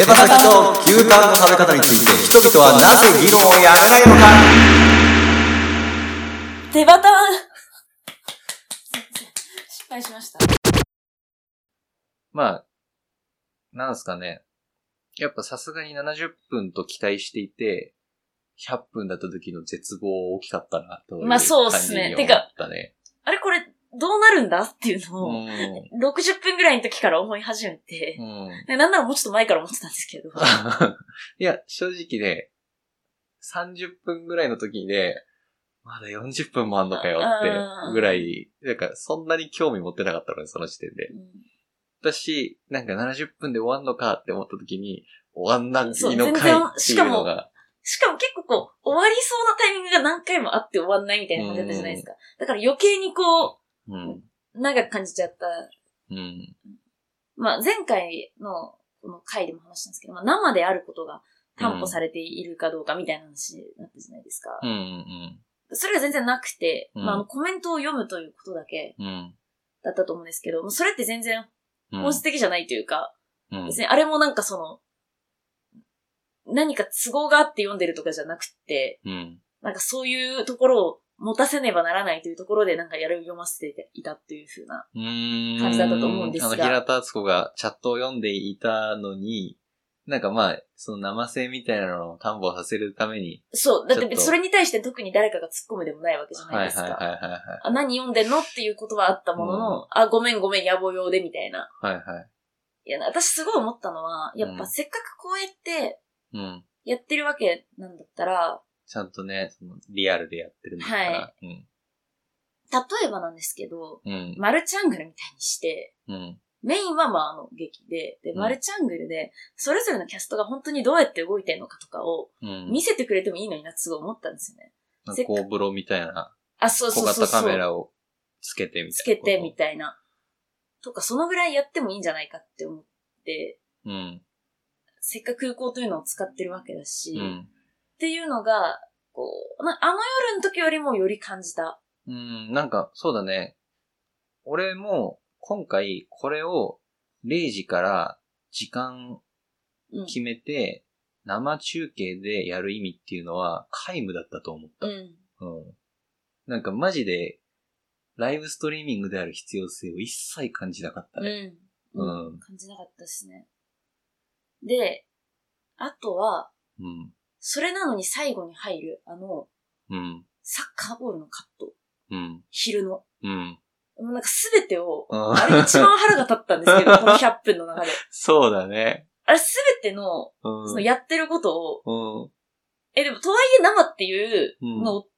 手羽先と牛タンの食べ方について人々はなぜ議論をやめないのか手バタン失敗しました。まあ、なんすかね。やっぱさすがに70分と期待していて、100分だった時の絶望大きかったな、というまあそうっすね感じに思ったね。あれこれ、どうなるんだっていうのうを、ん。60分ぐらいの時から思い始めて、うん。でなんならもうちょっと前から思ってたんですけど。いや、正直ね、30分ぐらいの時にね、まだ40分もあんのかよってぐらい、なんかそんなに興味持ってなかったのね、その時点で。うんだし、なんか70分で終わんのかって思った時に、終わんないのかいっていうのが。しかも結構こう、終わりそうなタイミングが何回もあって終わんないみたいな感じだったじゃないですか。だから余計にこうん。う、長く感じちゃった。うん。まあ前回のこの回でも話したんですけど、まあ生であることが担保されているかどうかみたいな話になったじゃないですか。うん。うん。それが全然なくて、うんまああのコメントを読むということだけうん。だったと思うんですけど、もうそれって全然うん。本質的じゃないというか、うん別にあれもなんかその、何か都合があって読んでるとかじゃなくて、うん。なんかそういうところを持たせねばならないというところでなんかやる読ませていたっていう風な。うーん。感じだったと思うんですがあの、平田敦子がチャットを読んでいたのに、なんかまあ、その生性みたいなのを担保させるために、そう。だってとそれに対して特に誰かが突っ込むでもないわけじゃなはいいですか。はいはいはいはい。あ何読んでんのっていうことはあったものの、あ、ごめんごめん、野暮用でみたいな。はいはい。いや、私すごい思ったのは、やっうんぱせっかくこうやってうん。やってるわけなんだったら、ちゃんとね、そのリアルでやってるんだから。は例えばなんですけど、うん。うん。マルチャングルみたいにして、うん。メインはまああの劇で、で、うんマルチャングルで、それぞれのキャストが本当にどうやって動いてるのかとかをうん。見せてくれてもいいのになってすごい思ったんですよね。なんか GoPro みたいなあ、そうそ小うそうそう。型カメラをつけてみたいな。つけてみたいな。とか、そのぐらいやってもいいんじゃないかって思って、うん。せっかく空港というのを使ってるわけだし、っうん。ていうのが、こう、なあの夜の時よりもより感じた。うん、なんか、そうだね。俺も、今回、これを、0時から時間うん。決めて、生中継でやる意味っていうのは、皆無だったと思った。うん。うん。なんか、マジで、ライブストリーミングである必要性を一切感じなかったうね。ん。うんうん。感じなかったですね。で、あとは、うん。それなのに最後に入る、あの、うん。サッカーボールのカット。うん。昼の。うん。もうなんかすべてを、うんあれ一番腹が立ったんですけど、この100分の中で。そうだね。あれすべての、うん。そのやってることを、うん。え、でもとはいえ生っていううんのを、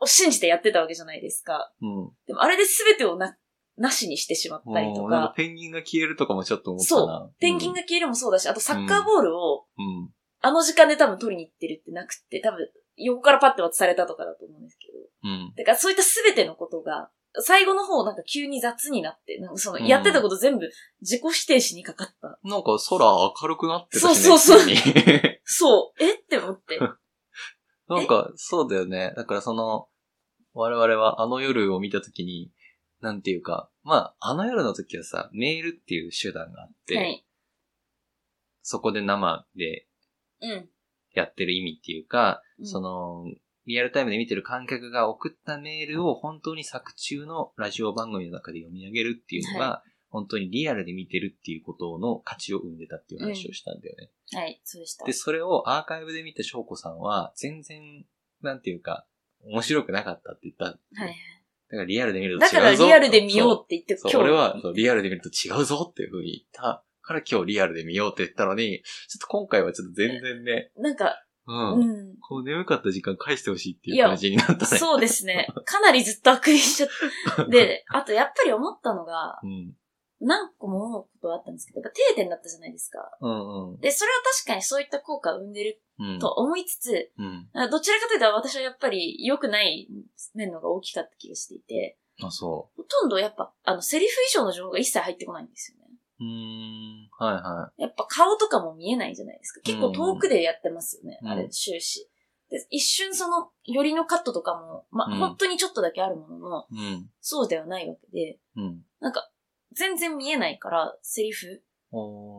を信じてやってたわけじゃないですか。うん。でもあれで全てをな、なしにしてしまったりとかか、ペンギンが消えるとかもちょっと思ったそな。う、ペンギンが消えるもそうだし、あとサッカーボールを、うん。あの時間で多分取りに行ってるってなくて、多分横からパッて渡されたとかだと思うんですけど。うん。だからそういった全てのことが、最後の方なんか急に雑になって、なんかそのうんやってたこと全部自己否定しにかかった。なんか空明るくなってたしね。そうそうそう そう、え？って思って。なんか、そうだよね。だからその、我々はあの夜を見たときに、なんていうか、まあ、あの夜の時はさ、メールっていう手段があって、はい。そこで生でうん。やってる意味っていうか、うんその、リアルタイムで見てる観客が送ったメールを本当に作中のラジオ番組の中で読み上げるっていうのが、は本当にリアルで見てるっていうことの価値を生んでたっていう話をしたんだよね。はい、そうでした。で、それをアーカイブで見た翔子さんは、全然、なんていうか、面白くなかったって言った。はい。だからリアルで見ると違うぞ。だからリアルで見ようって言って。今日。俺はそうリアルで見ると違うぞっていう風に言ったから今日リアルで見ようって言ったのに、ちょっと今回はちょっと全然ね、なんか、うん。うん。こう眠かった時間返してほしいっていう感じになったね。そうですね。かなりずっとあくびしちゃった。で、あとやっぱり思ったのが、うん。何個も思うことがあったんですけど、やっぱ定点だったじゃないですか。うんうん。で、それは確かにそういった効果を生んでるうん。と思いつつ、うん。どちらかというと私はやっぱり良くない面のが大きかった気がしていて、あ、そほとんどやっぱ、あの、セリフ以上の情報が一切入ってこないんですよね。う。ん。はいはやっぱ顔とかも見えないじゃないですか。結構遠くでやってますよね。うんあれ、終始。で一瞬その、寄りのカットとかも、まあ、うん本当にちょっとだけあるものの、い。うん。そうではないわけで、うん。なんか、全然見えないから、セリフ。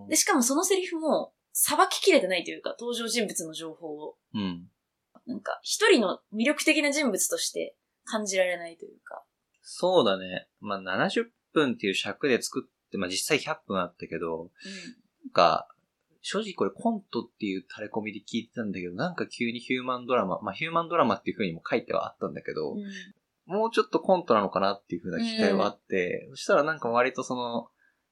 で、しかもそのセリフも、さばききれてないというか、登場人物の情報を。うん。なんか、一人の魅力的な人物として感じられないというか。そうだね。まあ、70分っていう尺で作って、まあ実際100分あったけど、なんか、正直これコントっていう垂れ込みで聞いてたんだけど、なんか急にヒューマンドラマ、まあヒューマンドラマっていう風にも書いてはあったんだけど、うん。もうちょっとコントなのかなっていう風な期待はあって、そしたらなんか割とその、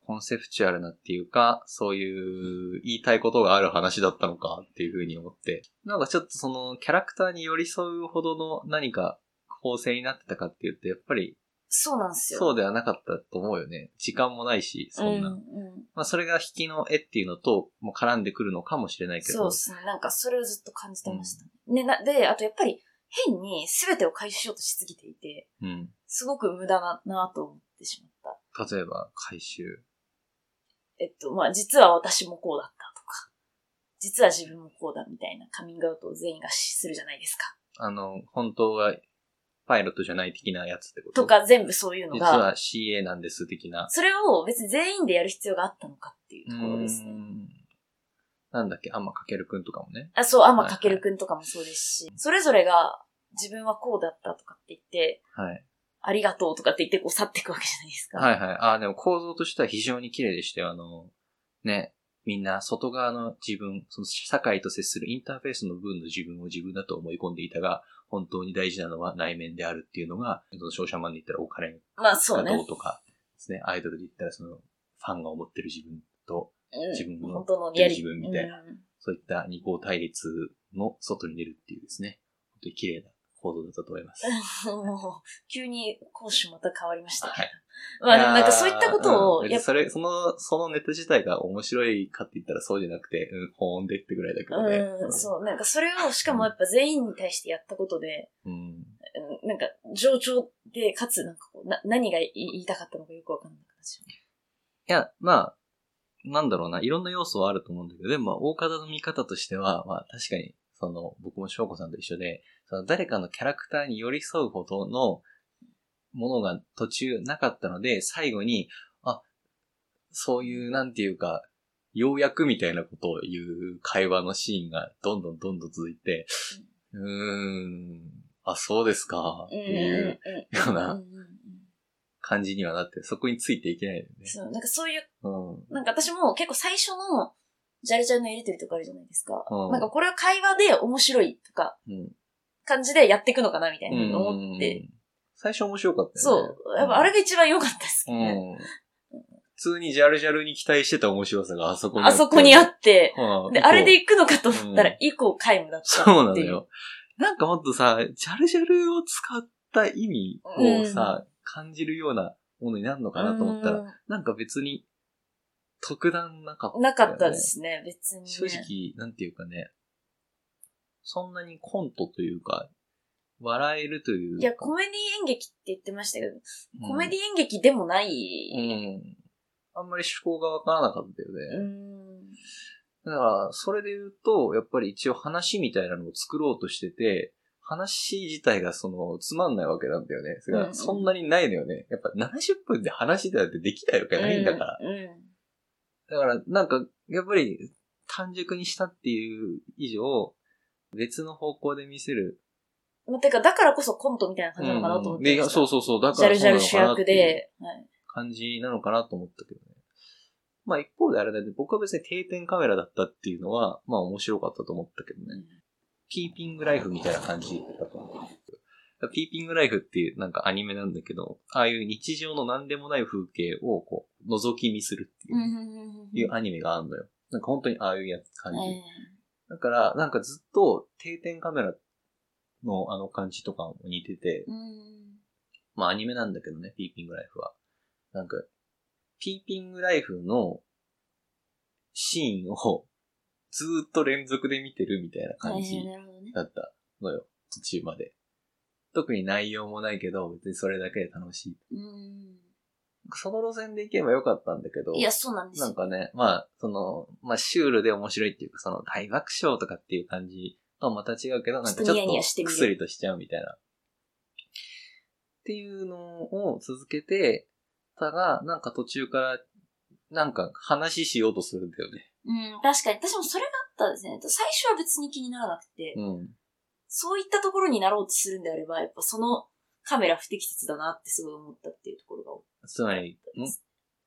コンセプチュアルなっていうか、そういう言いたいことがある話だったのかっていう風に思って、なんかちょっとそのキャラクターに寄り添うほどの何か構成になってたかっていうと、やっぱりそうなんですよ。そうではなかったと思うよね。時間もないし、そんな。うんうんまあそれが引きの絵っていうのとも絡んでくるのかもしれないけど。そうですね。なんかそれをずっと感じてました。ね、な、で、あとやっぱり変に全てを回収しようとしすぎていて、うん。すごく無駄だなと思ってしまった。例えば、回収。えっと、まあ、実は私もこうだったとか、実は自分もこうだみたいなカミングアウトを全員がするじゃないですか。あの、本当はパイロットじゃない的なやつってこと？と、か全部そういうのが、実は CA なんです的な。それを別に全員でやる必要があったのかっていうところですね。うーんなんだっけ、あんまかけるくんとかもね。あ、そう、あまはいかけるくんとかもそうですし、それぞれが自分はこうだったとかって言って、はい。ありがとうとかって言ってこう去っていくわけじゃないですか。はいはい。あ、でも構造としては非常に綺麗でしたよ。あの、ね、みんな外側の自分、その社会と接するインターフェースの分の自分を自分だと思い込んでいたが、本当に大事なのは内面であるっていうのが、その商社マンで言ったらお金がどう。とかですね。アイドルで言ったらその、ファンが思ってる自分と、うん自分の本当の自分みたいなうんそういった二項対立の外に出るっていうですね。本当に綺麗な行動だったと思います。もう、急に講師また変わりました。はい。まあでもなんかそういったことを、うんそれ、その、そのネタ自体が面白いかって言ったらそうじゃなくて、うん、ほーんでってぐらいだけどね。うん、そう、なんかそれを、しかもやっぱ全員に対してやったことで、うん。うんなんか、上調で、かつ、なんかこう、な、何が言いたかったのかよくわかんなくなっちゃいや、まあ、なんだろうな、いろんな要素はあると思うんだけど、でも、まあ、大方の見方としては、まあ、確かに、その、僕も翔子さんと一緒で、その誰かのキャラクターに寄り添うほどのものが途中なかったので、最後に、あ、そういう、なんていうか、ようやくみたいなことを言う会話のシーンがどんどんどんどん続いて、うーん、あ、そうですか、ってう。いうような感じにはなって、そこについていけないよね。そう、なんかそういう、うん。なんか私も結構最初の、ジャルジャルのやりとりとかあるじゃないですか。うんなんかこれを会話で面白いとか、うん。感じでやっていくのかなみたいなうん思って。最初面白かったそよね。う。やっぱあれが一番良かったですうね。ん。普通にジャルジャルに期待してた面白さがあそこにあそこにあっって、うんで、あれで行くのかと思ったらうん、以降皆無だったそうなのよ。なんかもっとさ、ジャルジャルを使った意味をさ、感じるようなものになるのかなと思ったら、うなんか別に特段なかった、んなかったで。すね、別に、ね。正直、なんていうかね、そんなにコントというか、笑えるというか。いや、コメディ演劇って言ってましたけど、うんコメディ演劇でもない。うん。あんまり趣向がわからなかったよね。うん。だから、それで言うと、やっぱり一応話みたいなのを作ろうとしてて、話自体がその、つまんないわけなんだよね。それがうんうんそんなにないのよね。やっぱ70分で話だってできないわけないんだから。うん。だから、なんか、やっぱり、短熟にしたっていう以上、別の方向で見せる。まあ、てか、だからこそコントみたいな感じなのかなと思ってでいやました。そうそうそう。だからそうなルジャル主のかなっていう役で。はい感じなのかなと思ったけどね。まあ一方であれだね、僕は別に定点カメラだったっていうのは、まあ面白かったと思ったけどね。ピーピングライフみたいな感じだと思う。ピーピングライフっていうなんかアニメなんだけど、ああいう日常の何でもない風景をこう、覗き見するっていう,、うんうんうんうん。いうアニメがあるのよ。なんか本当にああいうやつ感じ。えだから、なんかずっと定点カメラのあの感じとかも似てて、まあアニメなんだけどね、ピーピングライフは。なんか、ピーピングライフのシーンをずーっと連続で見てるみたいな感じ。だったのよ、途中まで。特に内容もないけど、別にそれだけで楽しい。うん。その路線で行けばよかったんだけど、いや、そうなんですよ。なんかね、まあ、その、まあ、シュールで面白いっていうか、その、大爆笑とかっていう感じとはまた違うけど、なんかちょっと薬としちゃうみたいな。っていうのを続けて、たが、なんか途中から、なんか話しようとするんだよね。うん、確かに。私もそれがあったんですね。最初は別に気にならなくて、うん。そういったところになろうとするんであれば、やっぱそのカメラ不適切だなってすごい思ったっていうところが多つまり。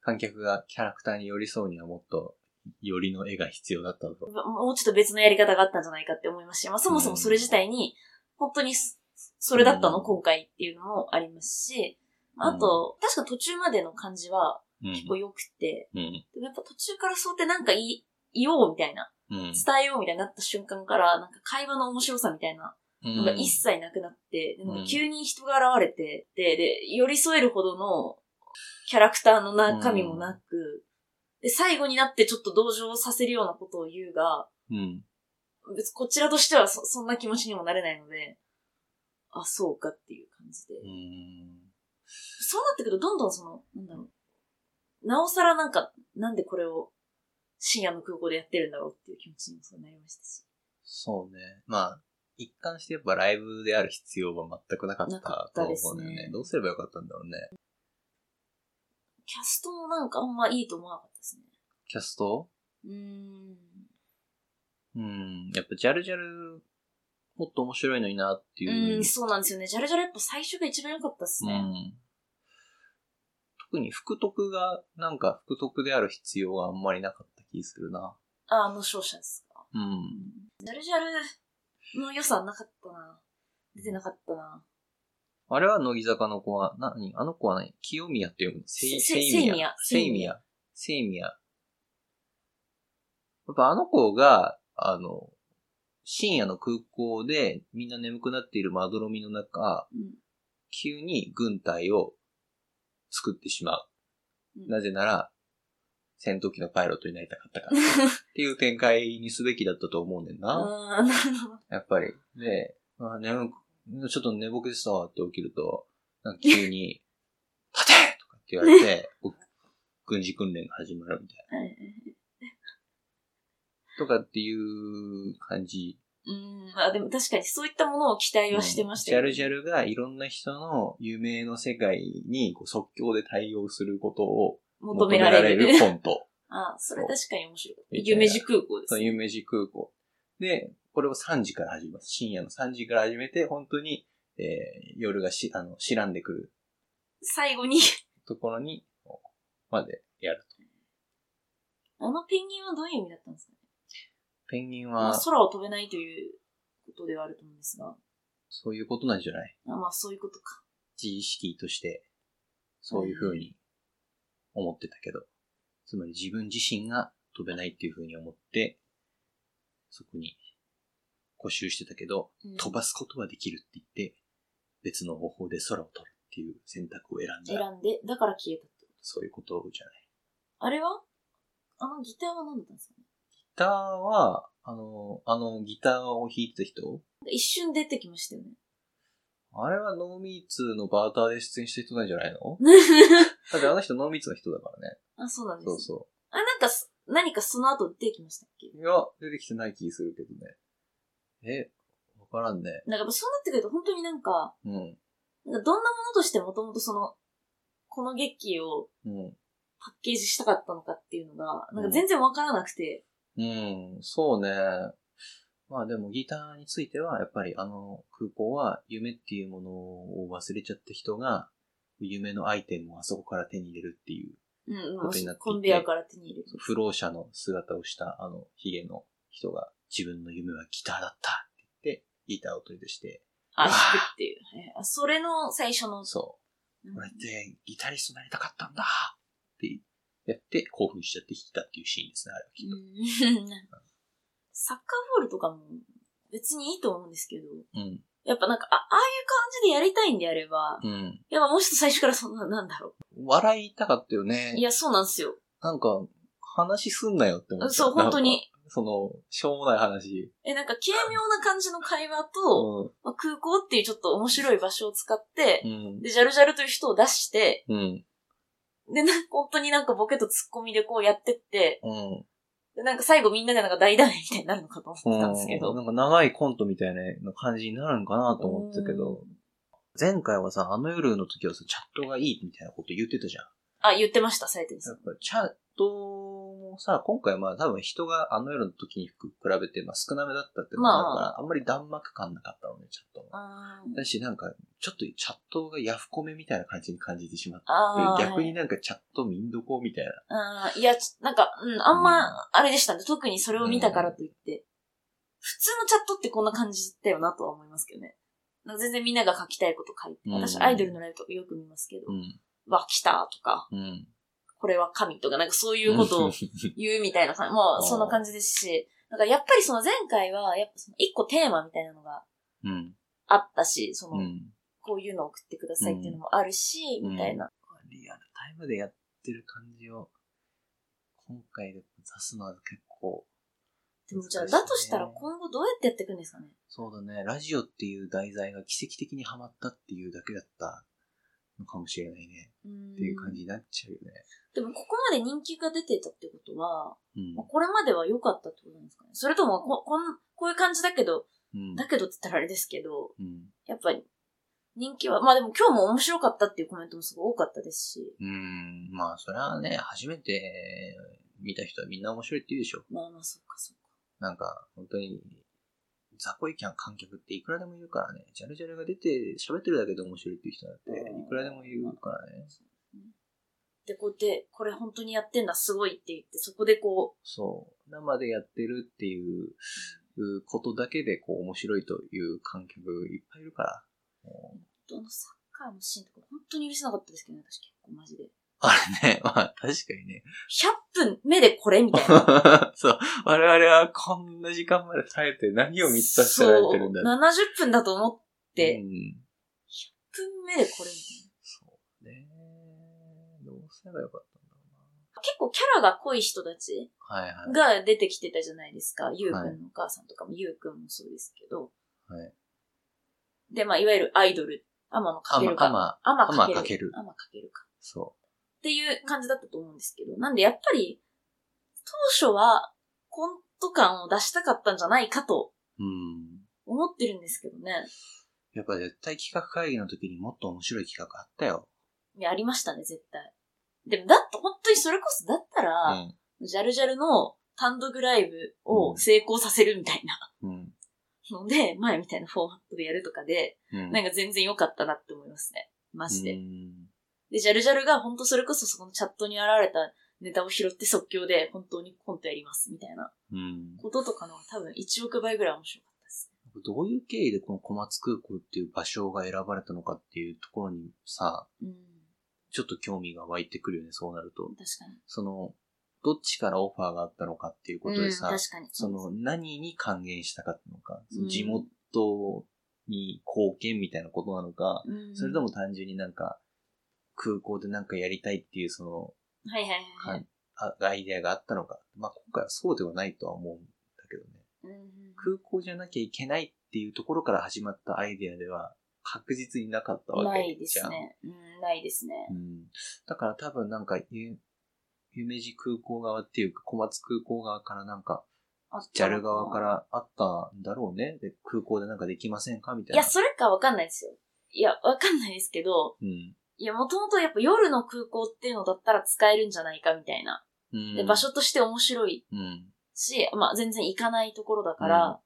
観客がキャラクターに寄り添うにはもっと、よりの絵が必要だったと。もうちょっと別のやり方があったんじゃないかって思いますし、まあそもそもそれ自体に、本当にそそれだったの、うん今回っていうのもありますし、あと、確か途中までの感じはうん。結構良くて、うん。でもやっぱ途中からそうやってなんか言い言おうみたいな、うん。伝えようみたいになった瞬間から、なんか会話の面白さみたいなのが一切なくなって、急に人が現れて、で、で、寄り添えるほどのキャラクターの中身もなく、で、最後になってちょっと同情させるようなことを言うが、うん。別にこちらとしてはそそんな気持ちにもなれないので、あ、そうかっていう感じで。うん。そうなってくると、どんどんその、なんだろう。なおさらなんか、なんでこれを深夜の空港でやってるんだろうっていう気持ちにもそうなりましたし。そうね。まあ、一貫してやっぱライブである必要は全くなかったと思うんだよね。どうすればよかったんだろうね。キャストもなんかあんまいいと思わなかったですね。キャスト？うーん。うん。やっぱジャルジャル、もっと面白いのになっていう。うん、そうなんですよね。ジャルジャルやっぱ最初が一番良かったですね。うん特に福徳が、なんか福徳である必要があんまりなかった気するな。あ、あの勝者ですか。うん。ジャルジャルの良さなかったな。出てなかったな。あれは乃木坂の子は、なにあの子は何？清宮って読むの？せセイミヤ。セイミヤセイミヤ。やっぱあの子が、あの、深夜の空港でみんな眠くなっているまどろみの中、うん。急に軍隊を作ってしまう。うんなぜなら、戦闘機のパイロットになりたかったから。っていう展開にすべきだったと思うねんな。やっぱり。で、あ眠く、ちょっと寝ぼけてたわって起きると、なんか急に、立てとかって言われて、軍事訓練が始まるみたいはいな。とかっていう感じ。うん。あ、でも確かにそういったものを期待はしてましたよ、ジャルジャルがいろんな人の夢の世界にこう即興で対応することを求められる。コント。あ、それ確かに面白い。夢路空港ですね。夢路空港。で、これを3時から始めます。深夜の3時から始めて、本当に、えー夜がし、あの、白んでくる最後に、ところに、までやると。あのペンギンはどういう意味だったんですかね？ペンギンまあは、空を飛べないということではあると思うんですが。そういうことなんじゃない？あまあそういうことか。自意識として、そういう風に思ってたけど、つまり自分自身が飛べないっていう風に思って、そこに固執してたけど、うん飛ばすことはできるって言って、別の方法で空を飛ぶっていう選択を選んだ。選んで、だから消えたってこと？そういうことじゃない。あれは？あのギターは何だったんですかね？ギターは、あの、あのギターを弾いてた人？一瞬出てきましたよね。あれはノーミーツのバーターで出演した人なんじゃないの？だってあの人ノーミーツの人だからね。あ、そうなんです。そうそあ、なんかす、何かその後出てきましたっけ？う。いや、出てきてない気するけどね。え、わからんね。なんかそうなってくると本当になんか、うん。なんかどんなものとしてもともとその、この劇をうん。パッケージしたかったのかっていうのが、なんか全然わからなくて、うん、そうね。まあでもギターについては、やっぱりあの空港は夢っていうものを忘れちゃった人が、夢のアイテムをあそこから手に入れるっていう、うん、ことになっていてコンベアから手に入れる。不老者の姿をしたあのヒゲの人が、自分の夢はギターだったって言って、ギターを取り出して、あ、弾くっていう。それの最初の、そうう、ん俺ってギタリストになりたかったんだってやって興奮しちゃって弾いたっていうシーンですね、あれはきっと。うん サッカーボールとかも別にいいと思うんですけど、うん。やっぱなんか、あ、ああいう感じでやりたいんであれば、うん。やっぱもうちょっと最初からそんな、なんだろ笑いたかったよねう。い。や、そうなんですよ。なんか、話すんなよって思った。そう本当に。その、しょうもない話。え、なんか軽妙な感じの会話と、まあ、空港っていうちょっと面白い場所を使ってう、ん。で、ジャルジャルという人を出して、うん。で、なんか本当になんかボケとツッコミでこうやってって、うん。で、なんか最後みんなでなんか大団円みたいになるのかと思ってたんですけど。なんか長いコントみたいな感じになるのかなと思ってたけど、前回はさ、あの夜の時はさ、チャットがいいみたいなこと言ってたじゃん。あ、言ってました、されてですやっぱチャットももさ、今回まあ多分人があの夜の時に比べてまあ少なめだったっていうのもあるから、まあんまり弾幕感なかったのね、チャットも。あだし、なんか、ちょっとチャットがヤフコメみたいな感じに感じてしまって。逆になんかチャット民どこみたいな。いや、ちなんか、うん、あんま、あれでしたね。特にそれを見たからといって。普通のチャットってこんな感じだよなとは思いますけどね。全然みんなが書きたいこと書いて。うん私、アイドルのライブとかよく見ますけど、うん。わ、来たとか、うん。これは神とか、なんかそういうことを 言うみたいな感じ。もうそんな感じですし、なんかやっぱりその前回は、やっぱその一個テーマみたいなのがうん。あったし、その、うん。こういうのを送ってくださいっていうのもあるし、うんみたいな。リアルタイムでやってる感じを、今回で出すのは結構、でもじゃあ、だとしたら今後どうやってやっていくんですかねそうだね、ラジオっていう題材が奇跡的にハマったっていうだけだったのかもしれないね。っっていう感じになっちゃうよね。でも、ここまで人気が出てたってことは、うんまあ。これまでは良かったってことなんですかねそれともこ、こん、こういう感じだけど、うん。だけどって言ったらあれですけど、うん。やっぱり、人気は、まあでも今日も面白かったっていうコメントもすごい多かったですし、うん。まあ、それはね、初めて見た人はみんな面白いって言うでしょ。まあまあ、そっかそっか。なんか、本当に、ザコイキャン観客っていくらでもいるからね。ジャルジャルが出て喋ってるだけで面白いっていう人だって、いくらでもいるからね。で、こうやって、これ本当にやってんだ、すごいって言って、そこでこそう。生でやってるっていうことだけで、こう、面白いという観客いっぱいいるから。どのサッカーのシーンとか本当に許せなかったですけどね、私結構マジで。あれね、まあ、確かにね。100分目でこれみたいな。そう。我々はこんな時間まで耐えて何を見させられてるんだそう70分だと思って、うん。1分目でこれみたいな。そうね。どうすればよかったんだろ結構キャラが濃い人たち。が出てきてたじゃないですか。ゆうくんのお母さんとかも、ゆうくんもそうですけど。はい。で、まあ、いわゆるアイドル、天野かけるか。あま、天かける。天かける天かけるか。そっていう感じだったと思うんですけど。なんで、やっぱり、当初は、コント感を出したかったんじゃないかと。思ってるんですけどね。やっぱ絶対企画会議の時にもっと面白い企画あったよ。いや、ありましたね、絶対。でも、だって、本当にそれこそ、だったうら、ん。ジャルジャルの単独ライブを成功させるみたいなうん。ので、前みたいなフォーマットでやるとかで、うん。なんか全然良かったなって思いますね。マジで。うんで、ジャルジャルが本当それこそそこのチャットに現れたネタを拾って即興で本当にコントやりますみたいなうん。こととかのが多分1億倍ぐらい面白かったです。どういう経緯でこの小松空港っていう場所が選ばれたのかっていうところにさ、うん。ちょっと興味が湧いてくるよね、そうなると。確かに。その、どっちからオファーがあったのかっていうことでさ、うん、確かに。その何に還元したかったのか、そのうん地元に貢献みたいなことなのか、うん、それとも単純になんか空港でなんかやりたいっていうそのはいはいはいはい。アイデアがあったのか。まあ今回はそうではないとは思うんだけどね。うん空港じゃなきゃいけないっていうところから始まったアイデアでは確実になかったわけないでじゃん。すね。うん、ないですねう。ん。だから多分なんかゆ夢路空港側っていうか小松空港側からなんか JAL 側か。らあったんだろうね。で、空港でなんかできませんか？みたいな。いや、それかわかんないですよ。いや、わかんないですけど、うん。いや、もともとやっぱ夜の空港っていうのだったら使えるんじゃないかみたいな。うん。で、場所として面白いうん。し、まあ全然行かないところだから、うんっ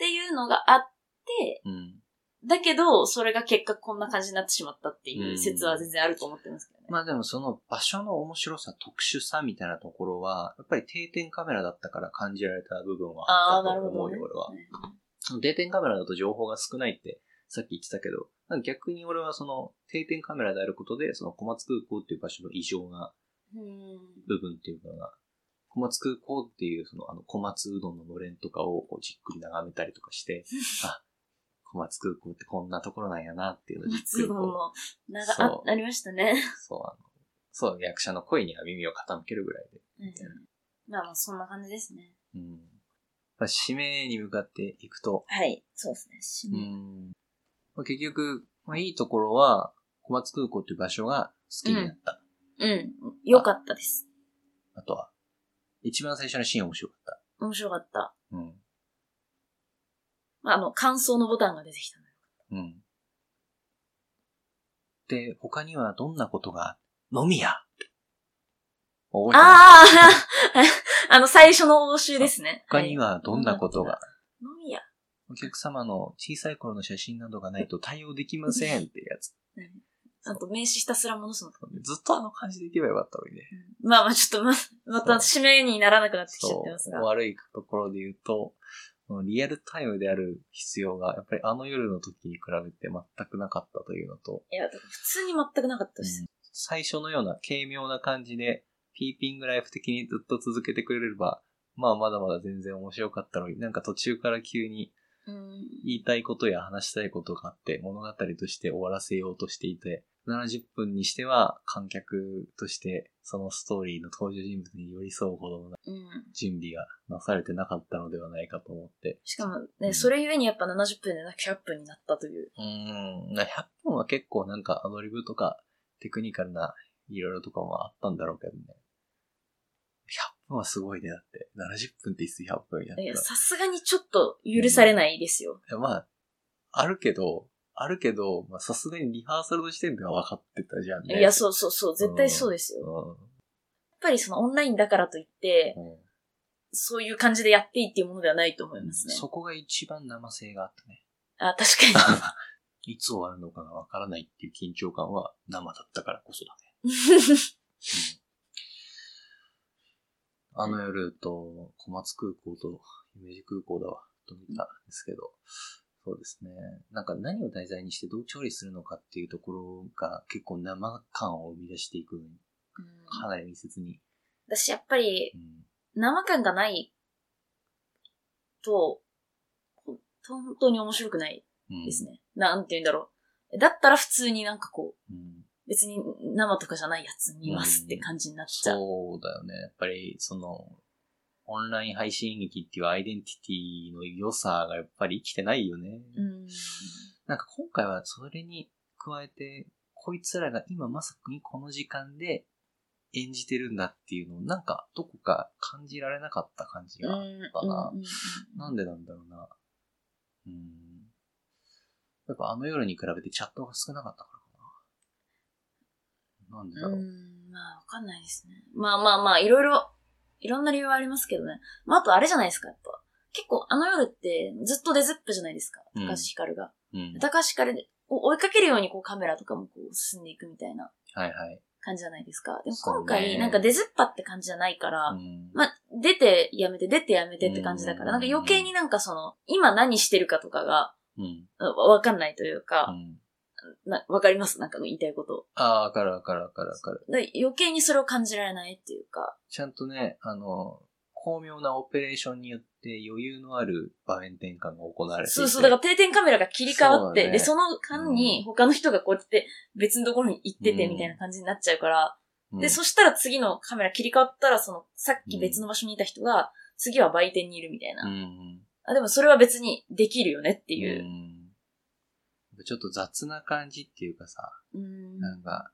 ていうのがあって、うん。だけど、それが結果こんな感じになってしまったっていう説は全然あると思ってますけどね。まあでもその場所の面白さ、特殊さみたいなところは、やっぱり定点カメラだったから感じられた部分はあったと。思うよ、俺は。うん定点カメラだと情報が少ないってさっき言ってたけど、逆に俺はその定点カメラであることで、その小松空港っていう場所の異常なうん。部分っていうのが、小松空港っていうそのあの小松うどんののれんとかをこうじっくり眺めたりとかして、あ、小松空港ってこんなところなんやなっていうのをじっくりこう松戸の、なんか、そうあ、ありましたね。そう、あの、そう、役者の声には耳を傾けるぐらいで。うんまあまあ、そんな感じですね。うん。まあ、使命に向かっていくと、はい、そうですね。う締めん。まあ、結局、まあ、いいところは、小松空港っていう場所が好きになった。うん。よかったです。あとは、一番最初のシーン面白かった。面白かった。うん。まあ、あの、感想のボタンが出てきたのよ。うん。で、他にはどんなことが、飲み屋覚えてああ、あの、最初の応酬ですね。他にはどんなことが？お客様の小さい頃の写真などがないと対応できませんってやつ。あと、名刺ひたすら戻すの。ずっとあの感じでいけばよかったのにね。まあまあ、ちょっとま、また締めにならなくなってきちゃってますが。悪いところで言うと、リアルタイムである必要が、やっぱりあの夜の時に比べて全くなかったというのと、いや、普通に全くなかったです。うん最初のような軽妙な感じで、ピーピングライフ的にずっと続けてくれれば、まあまだまだ全然面白かったのに、なんか途中から急にうん。言いたいことや話したいことがあって、物語として終わらせようとしていて、70分にしては観客としてそのストーリーの登場人物に寄り添うほどのうん。準備がなされてなかったのではないかと思って。しかもうね、んそれゆえにやっぱ70分でなく100分になったという。うーん、100分は結構なんかアドリブとかテクニカルないろいろとかもあったんだろうけどね。100分はすごいね。だって、70分って言って100分やったら。いや、さすがにちょっと許されないですよ。まあ、あるけど、あるけど、まあさすがにリハーサルの時点では分かってたじゃんね。いや、そうそうそう、絶対そうですよ。やっうぱりそのオンラインだからといって、ん。うんそういう感じでやっていいっていうものではないと思いますね。そこが一番生性があったね。あ、確か いつ終わるのかが分からないっていう緊張感は生だったからこそだね。に。あの夜と小松空港と姫路空港だわ、と見たんですけど、そうですね。なんか何を題材にしてどう調理するのかっていうところが結構生感を生み出していくのに、うんかなり密接に。私やっぱりうん生感がないと、本当に面白くないうんですね。なんて言うんだろう。だったら普通になんかこう、うん別に生とかじゃないやつ見ますって感じになっちゃう。そうだよね。やっぱり、その、オンライン配信劇っていうアイデンティティの良さがやっぱり生きてないよね。うん。なんか今回はそれに加えて、こいつらが今まさにこの時間で演じてるんだっていうのをなんかどこか感じられなかった感じが。うんたなうんうんなんでなんだろうな。うん。やっぱあの夜に比べてチャットが少なかったからかな。なんでだろう。うん、まあ、わかんないですね。まあまあまあ、いろいろ、いろんな理由はありますけどね。まあ、あとあれじゃないですか、やっぱ。結構、あの夜って、ずっとデズップじゃないですか。うん高橋ひかるが。うん。高橋ひかるを追いかけるように、こう、カメラとかもこう、進んでいくみたいなはいはい。感じじゃないですか。でも今回、なんかデズッパって感じじゃないから、うん。まあ、出てやめて、出てやめてって感じだから、うんなんか余計になんかその、今何してるかとかが、うん。わわかんないといううか、ん。なわかります？なんか言いたいこと。ああ、わかるわかるわかるわかる。で余計にそれを感じられないっていうか、ちゃんとね、あの、巧妙なオペレーションによって余裕のある場面転換が行われていて。そうそう、だから定点カメラが切り替わって、ねで、その間に他の人がこうやって別のところに行っててうんみたいな感じになっちゃうから、うんで、そしたら次のカメラ切り替わったら、その、さっき別の場所にいた人が、次は売店にいるみたいな。うんうん。あでもそれは別にできるよねっていうう。んちょっと雑な感じっていうかさ、うんなんか、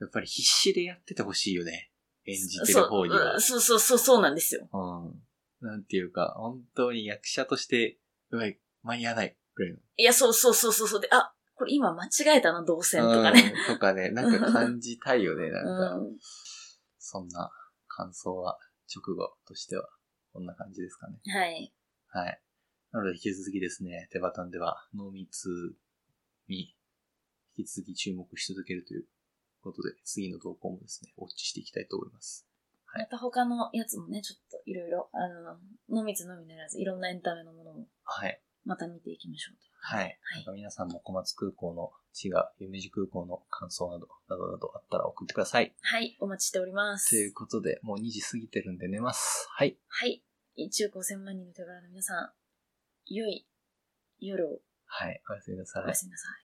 やっぱり必死でやっててほしいよね。演じてる方にはうん。そうそうそう、そうなんですよ。うん。なんていうか、本当に役者として、うわい、間に合わない。ぐらいの。いや、そうそうそうそうそう。で、あ、これ今間違えたな、動線とかね。うん。とかね、なんか感じたいよね、うなんか。ん。そんな感想は、直後としては、こんな感じですかね。はい。はい。なので、引き続きですね、手バタンでは、濃密に、引き続き注目し続けるということで、次の投稿もですね、ウォッチしていきたいと思います。はいまた他のやつもね、ちょっといろいろ、あの、のみつのみならず、いろんなエンタメのものも、はい。また見ていきましょうと。はい。はいなんか皆さんも小松空港の違う、夢路空港の感想など、などなどあったら送ってください。はい、お待ちしております。ということで、もう2時過ぎてるんで寝ます。はい。はい。1億5000万人の手柄の皆さん、良い夜をはい。おやすみなさいおや。すみなさい。